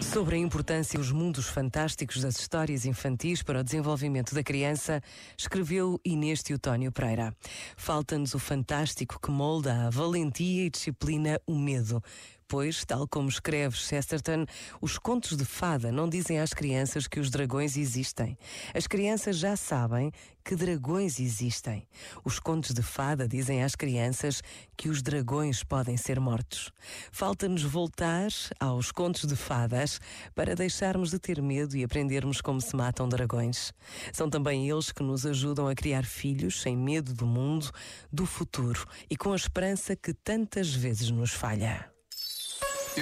Sobre a importância dos mundos fantásticos das histórias infantis para o desenvolvimento da criança, escreveu Inês Teotónio Pereira. Falta-nos o fantástico que molda a valentia e disciplina o medo Pois, tal como escreve Chesterton, os contos de fada não dizem às crianças que os dragões existem. As crianças já sabem que dragões existem. Os contos de fada dizem às crianças que os dragões podem ser mortos. Falta-nos voltar aos contos de fadas para deixarmos de ter medo e aprendermos como se matam dragões. São também eles que nos ajudam a criar filhos sem medo do mundo, do futuro e com a esperança que tantas vezes nos falha.